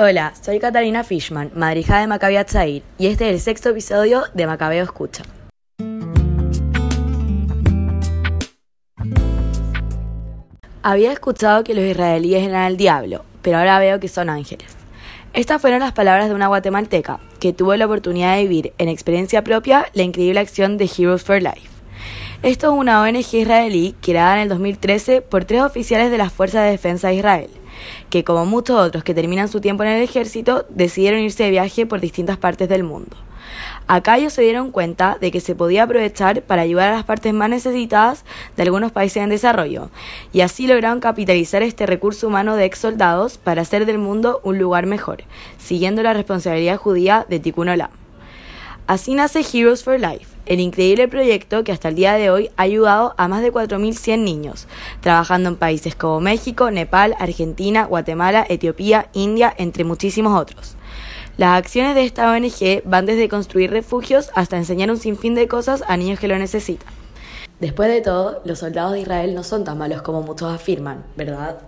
Hola, soy Catalina Fishman, madrija de Macabeo Tzair, y este es el sexto episodio de Macabeo Escucha. Había escuchado que los israelíes eran el diablo, pero ahora veo que son ángeles. Estas fueron las palabras de una guatemalteca que tuvo la oportunidad de vivir en experiencia propia la increíble acción de Heroes for Life. Esto es una ONG israelí creada en el 2013 por tres oficiales de las Fuerzas de Defensa de Israel, que como muchos otros que terminan su tiempo en el ejército, decidieron irse de viaje por distintas partes del mundo. Acá ellos se dieron cuenta de que se podía aprovechar para ayudar a las partes más necesitadas de algunos países en desarrollo, y así lograron capitalizar este recurso humano de ex soldados para hacer del mundo un lugar mejor, siguiendo la responsabilidad judía de Tikkun Olam. Así nace Heroes for Life, el increíble proyecto que hasta el día de hoy ha ayudado a más de 4.100 niños, trabajando en países como México, Nepal, Argentina, Guatemala, Etiopía, India, entre muchísimos otros. Las acciones de esta ONG van desde construir refugios hasta enseñar un sinfín de cosas a niños que lo necesitan. Después de todo, los soldados de Israel no son tan malos como muchos afirman, ¿verdad?